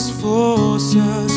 tuas forças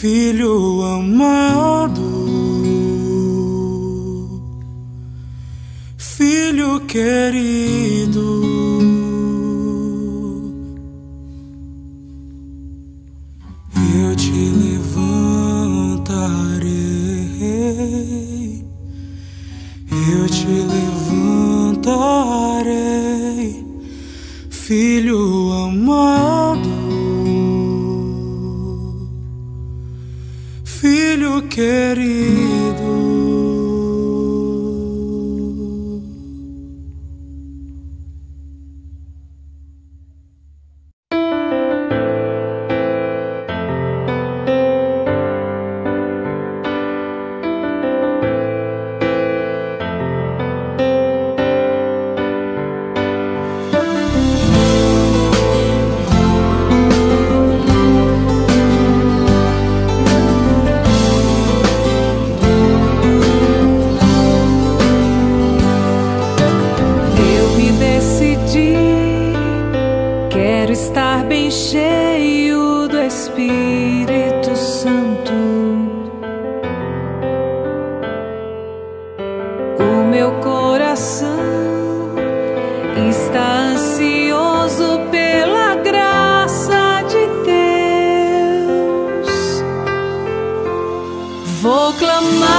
filho amado, filho querido. Filho clamar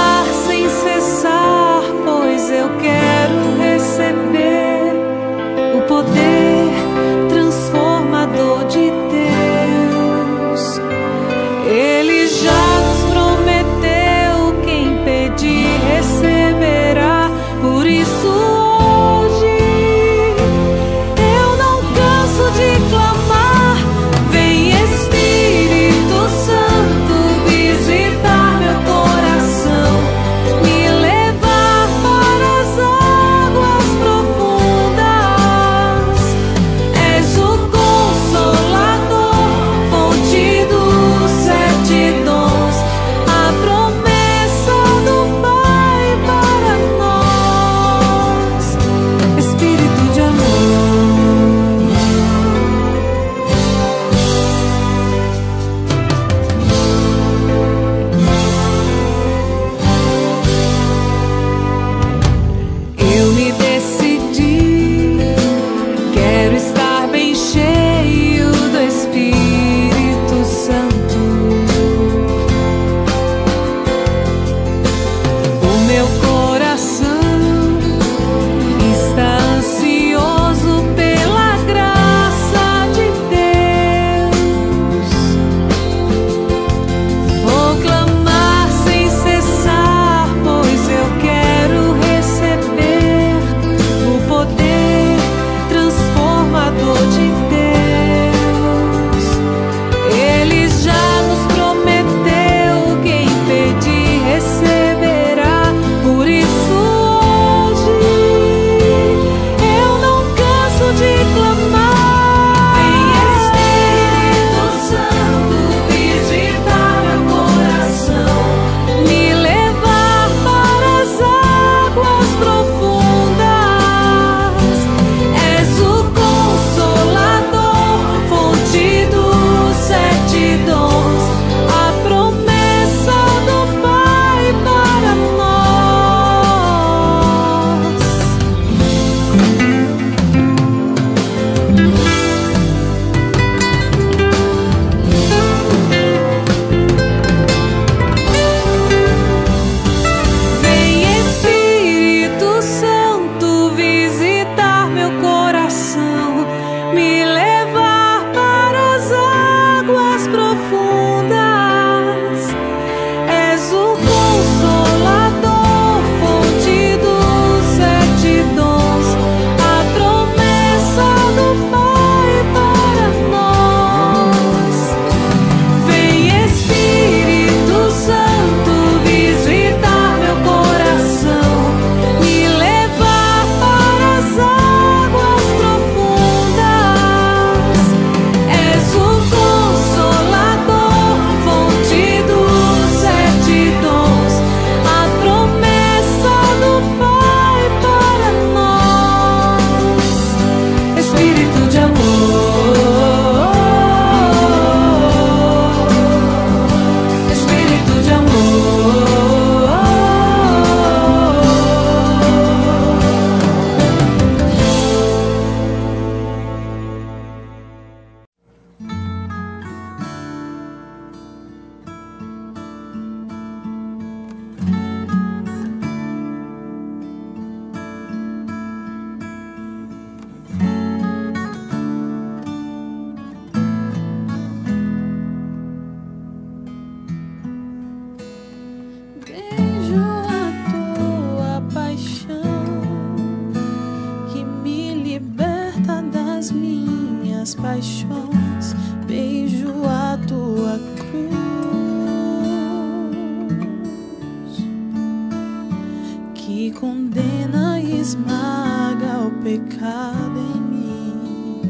que condena e esmaga o pecado em mim.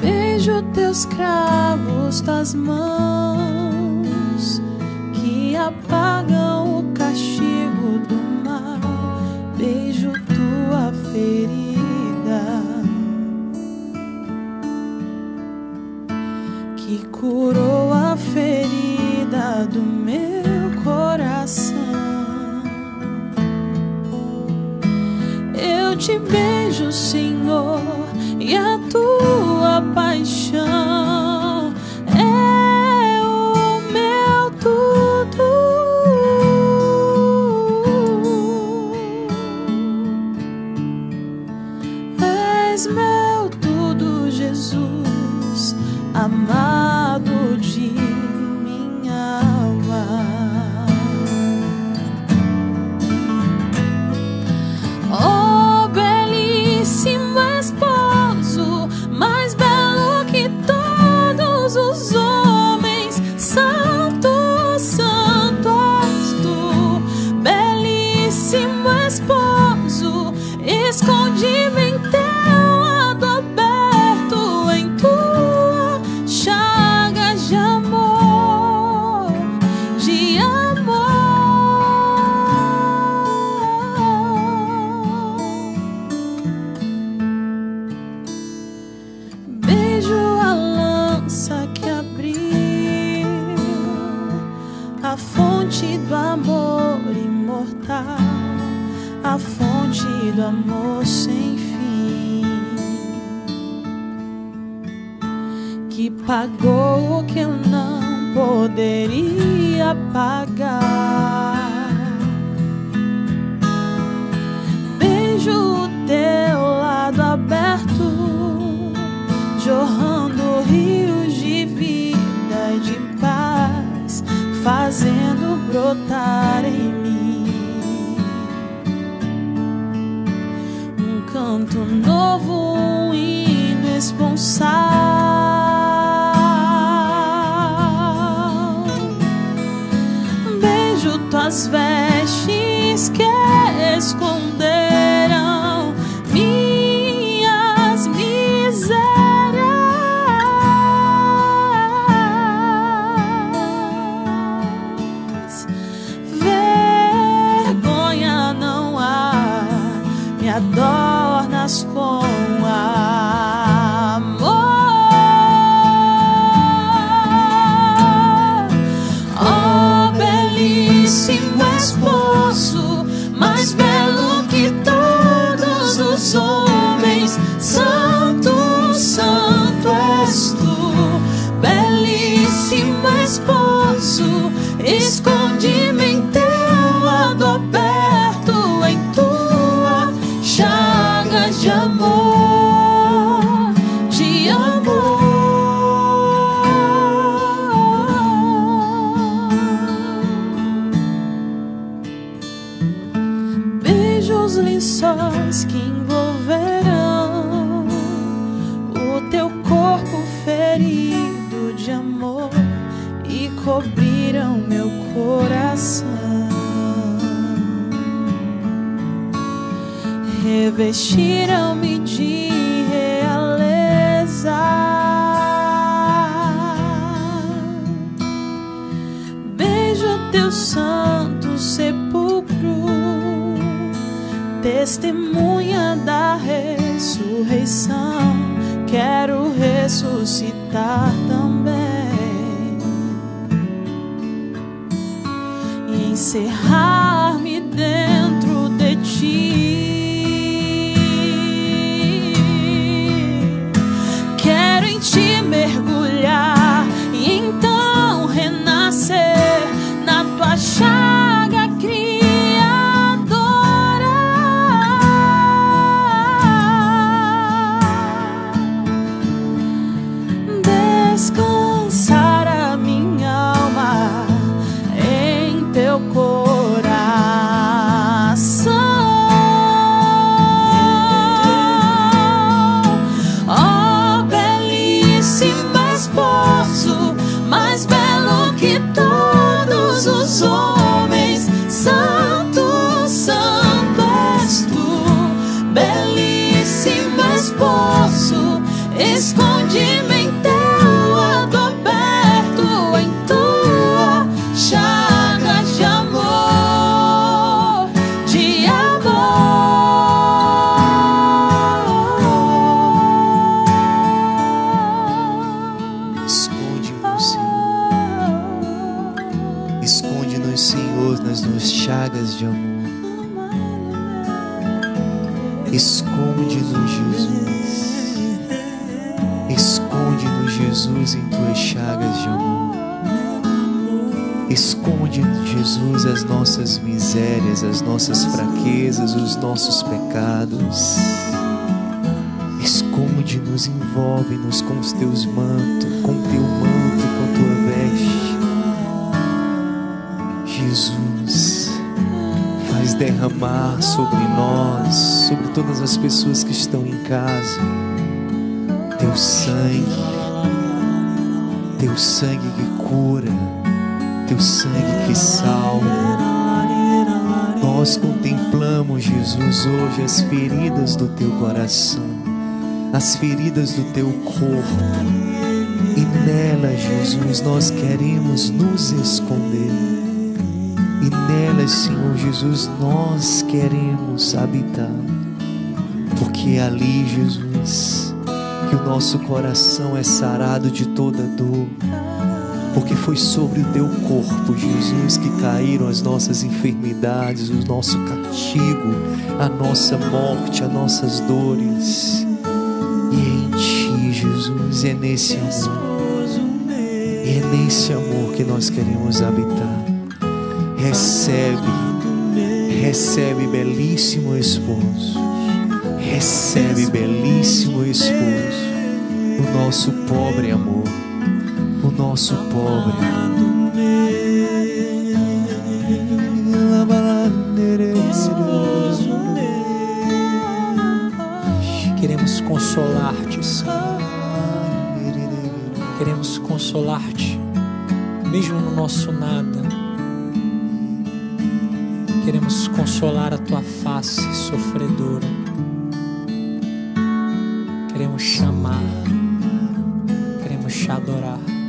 Beijo teus cravos das mãos que apagam o castigo do mal. Beijo tua ferida. vestiram-me de realeza. Beijo teu santo sepulcro, testemunha da ressurreição. Quero ressuscitar. Nossas fraquezas, os nossos pecados. Esconde-nos, envolve-nos com os teus mantos, com teu manto, com tua veste. Jesus, faz derramar sobre nós, sobre todas as pessoas que estão em casa, teu sangue, teu sangue que cura, teu sangue que salva. Nós contemplamos, Jesus, hoje as feridas do teu coração, as feridas do teu corpo, e nela, Jesus, nós queremos nos esconder. E nelas, Senhor Jesus, nós queremos habitar. Porque é ali, Jesus, que o nosso coração é sarado de toda dor. Porque foi sobre o teu corpo, Jesus, que caíram as nossas enfermidades, o nosso castigo, a nossa morte, as nossas dores. E é em ti, Jesus, é nesse amor. É nesse amor que nós queremos habitar. Recebe, recebe, belíssimo esposo. Recebe, belíssimo esposo, o nosso pobre amor, nosso pobre. Queremos consolar-te, Senhor. Queremos consolar-te, mesmo no nosso nada. Queremos consolar a tua face sofredora. Queremos chamar, queremos te adorar.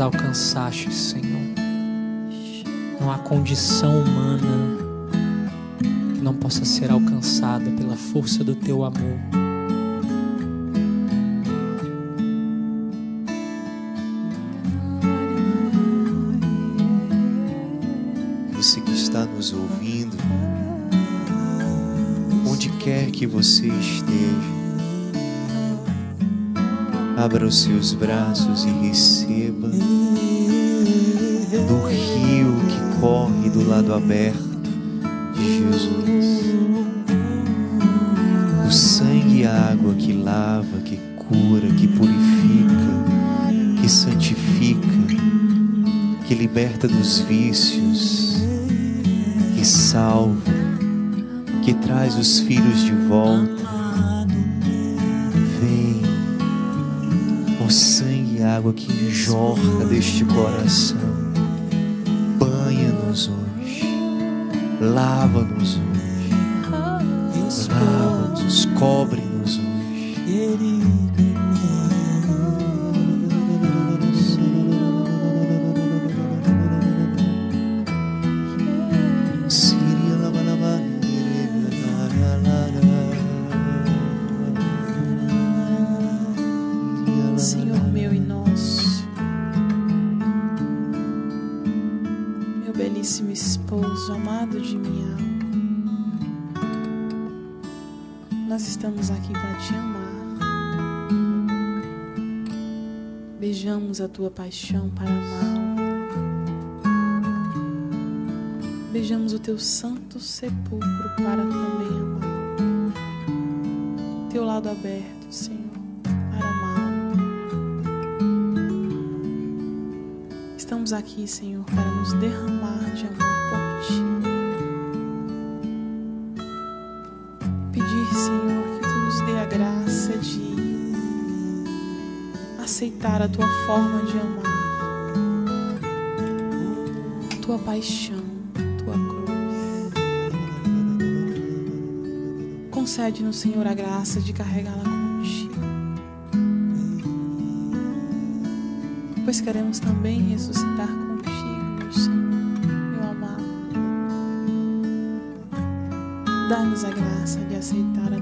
Alcançaste, Senhor. Não há condição humana que não possa ser alcançada pela força do teu amor. Você que está nos ouvindo, onde quer que você esteja, abra os seus braços e receba do rio que corre do lado aberto de Jesus. O sangue e a água que lava, que cura, que purifica, que santifica, que liberta dos vícios, que salva, que traz os filhos de volta. Água que jorra deste coração, banha-nos hoje, lava-nos hoje, lava-nos, cobre-nos hoje. Tua paixão para amá-lo. Beijamos o teu santo sepulcro para também amá-lo. Teu lado aberto, Senhor, para amá-lo. Estamos aqui, Senhor, para nos derramar de amor aceitar a tua forma de amar, a tua paixão, a tua cruz. Concede-nos, Senhor, a graça de carregá-la contigo, pois queremos também ressuscitar contigo, Senhor, meu amado. Dá-nos a graça de aceitar a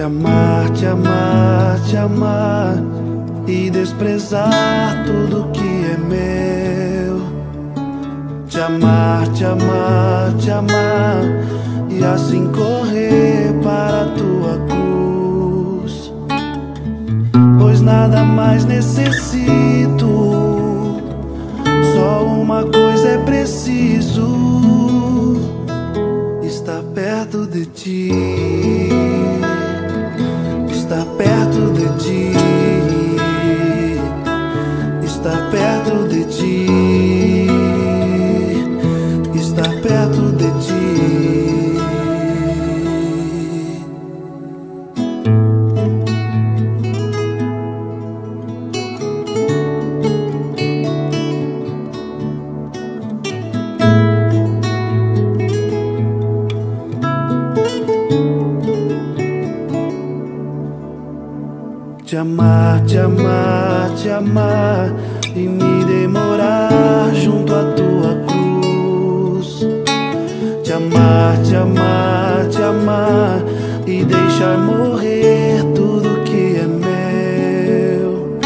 Te amar, te amar, te amar e desprezar tudo que é meu. Te amar, te amar, te amar e assim correr para a tua cruz. Pois nada mais necessito, só uma coisa Te amar, te amar, te amar e me demorar junto à tua cruz. Te amar, te amar, te amar e deixar morrer tudo que é meu.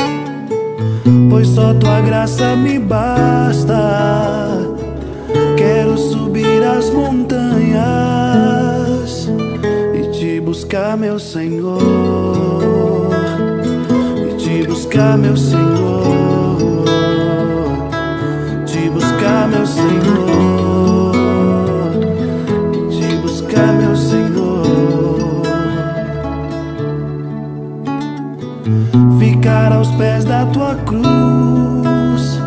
Pois só tua graça me basta. Quero subir as montanhas e te buscar, meu Senhor buscar, meu Senhor, te buscar, meu Senhor, e te buscar, meu Senhor, ficar aos pés da tua cruz,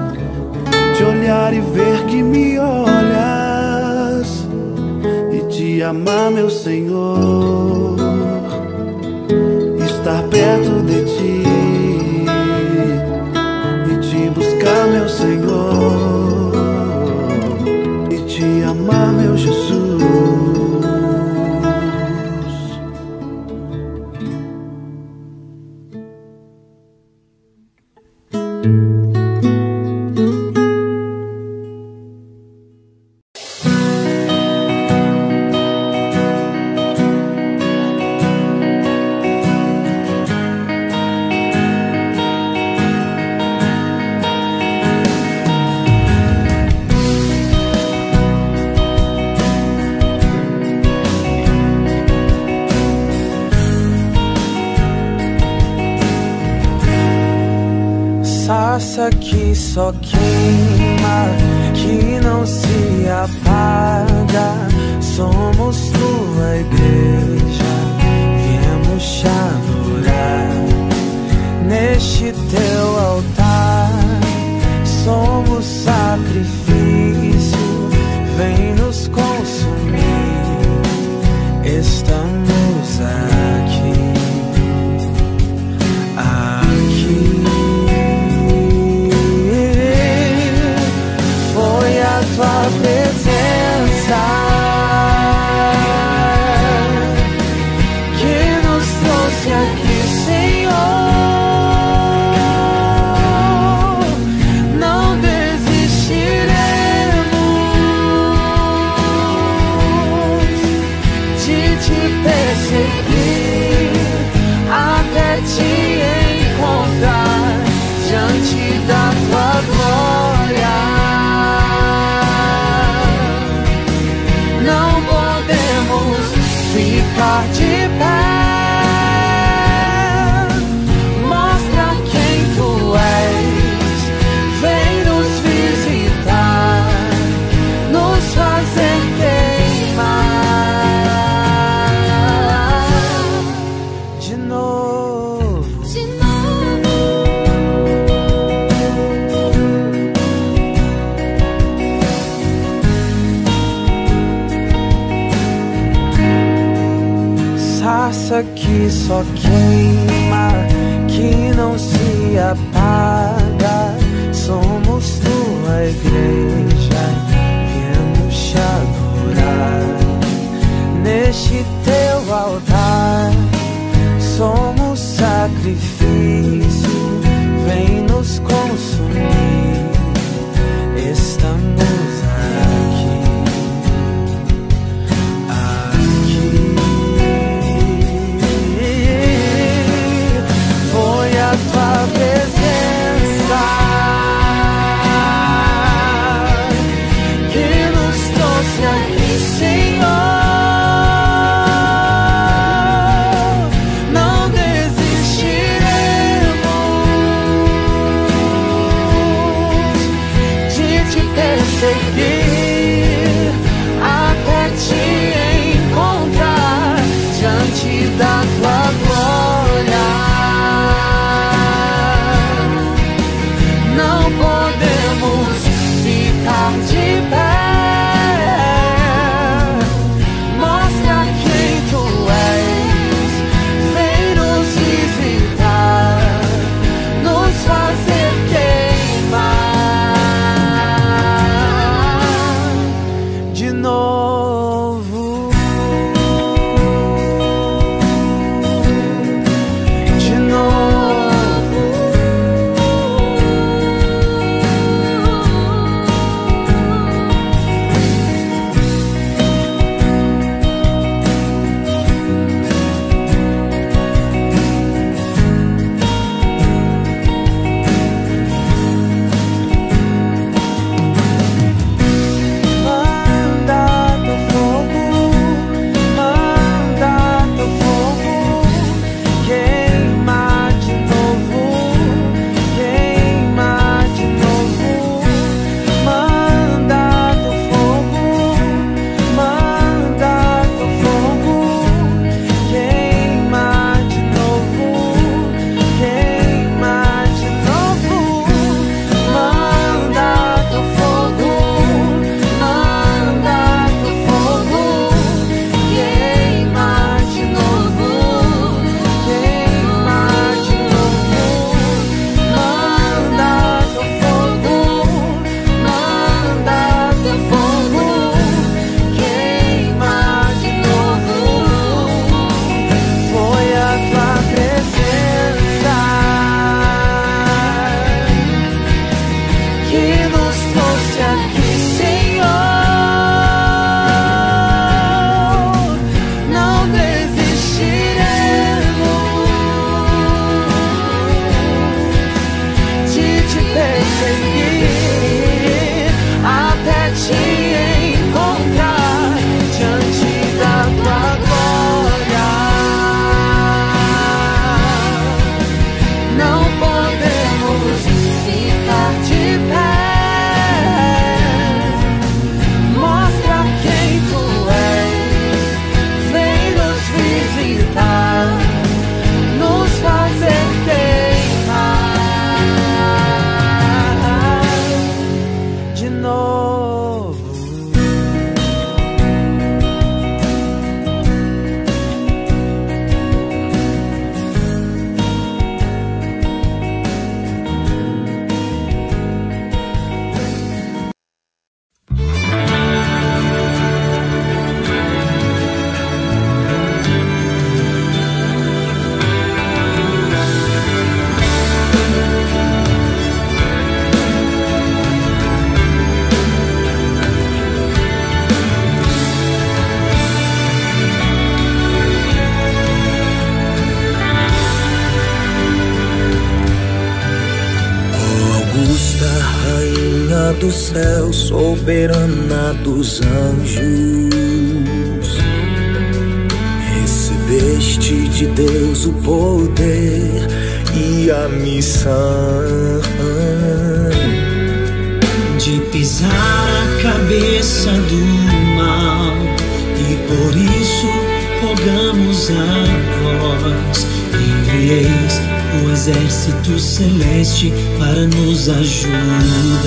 te olhar e ver que me olhas. E te amar, meu Senhor fumaça que só queima, que não se apaga. Somos tua igreja, viemos te adorar neste teu altar. Somos sacrifício, vem nos consumir. Estamos aqui. resort do céu, soberana dos anjos. Recebeste de Deus o poder e a missão de pisar a cabeça do mal, e por isso rogamos a vós, envieis o exército celeste para nos ajudar.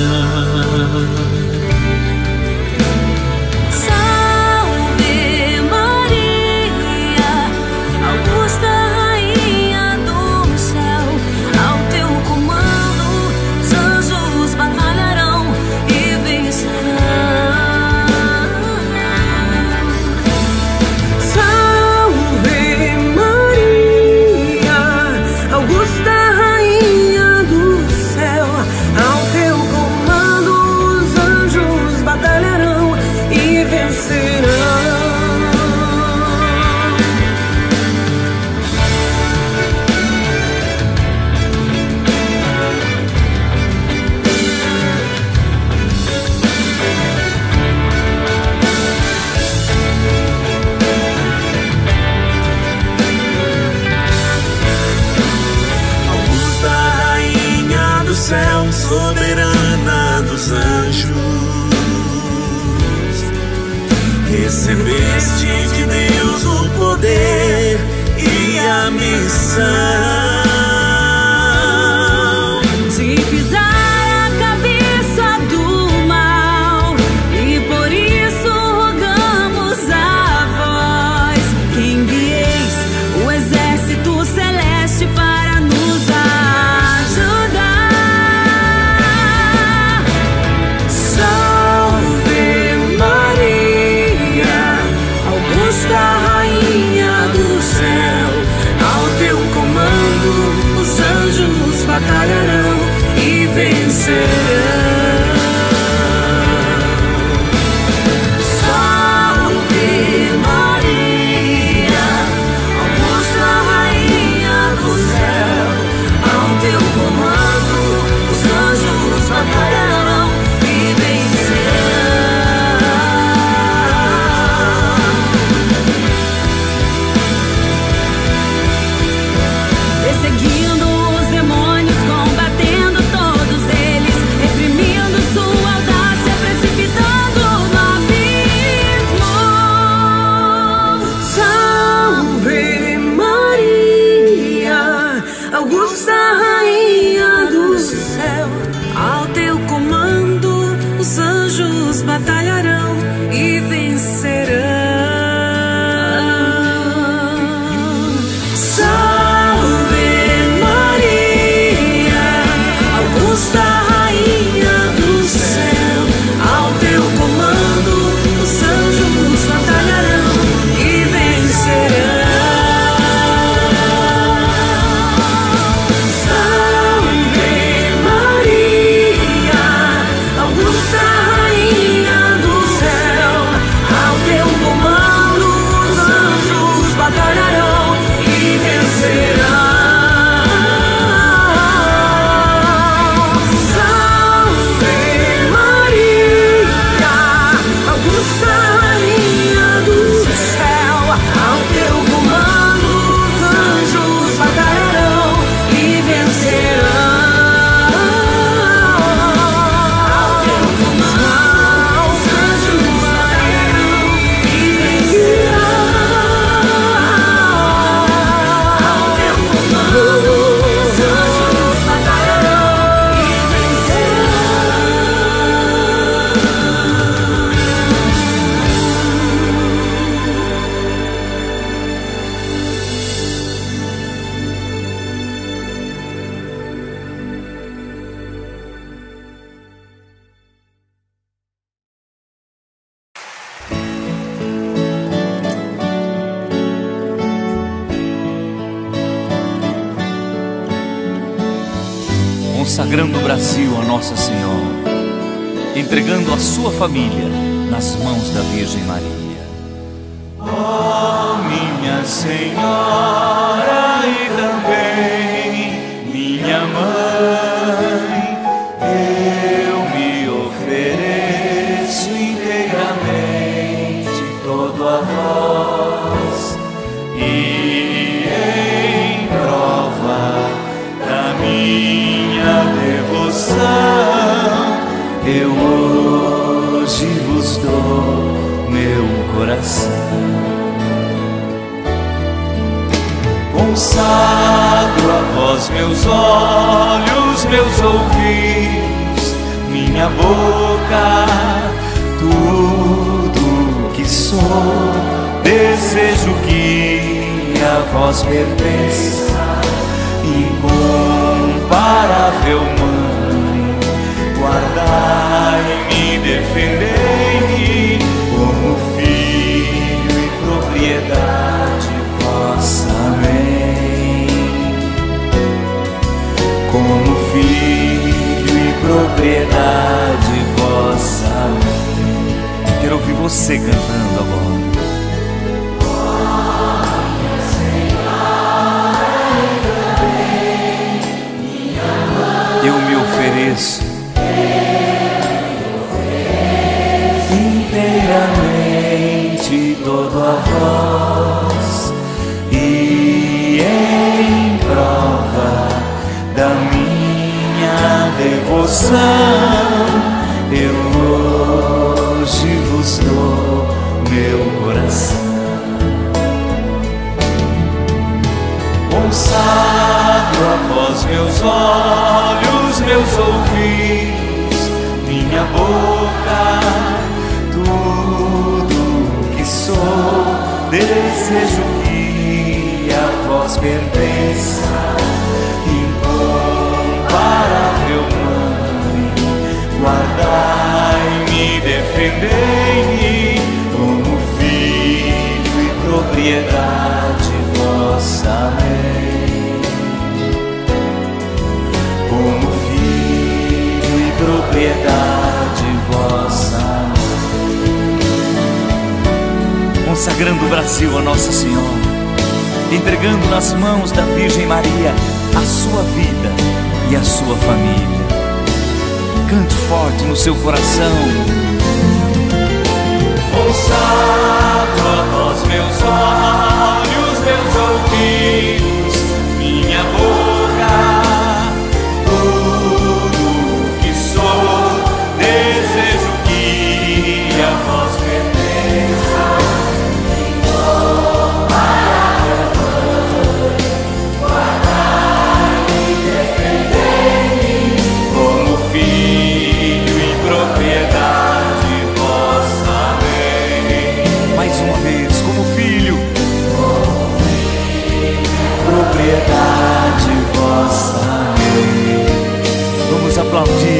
Desejo que a vós pertença, incomparável mãe, guardai-me, defendei-me como filho e propriedade vossa. Amém. Como filho e propriedade vossa. Amém. Quero ouvir você cantando agora. Ofereço inteiramente todo a vós e em prova da minha devoção eu hoje vos dou meu coração. Meus olhos, meus ouvidos, minha boca, tudo que sou. Desejo que a vós pertença, incomparável mãe. Guardai-me, defendei-me como filho e propriedade Consagrando o Brasil a Nossa Senhora, entregando nas mãos da Virgem Maria a sua vida e a sua família. Cante forte no seu coração. Consagro a vós meus olhos, meus ouvidos, minha boca, aplaudir.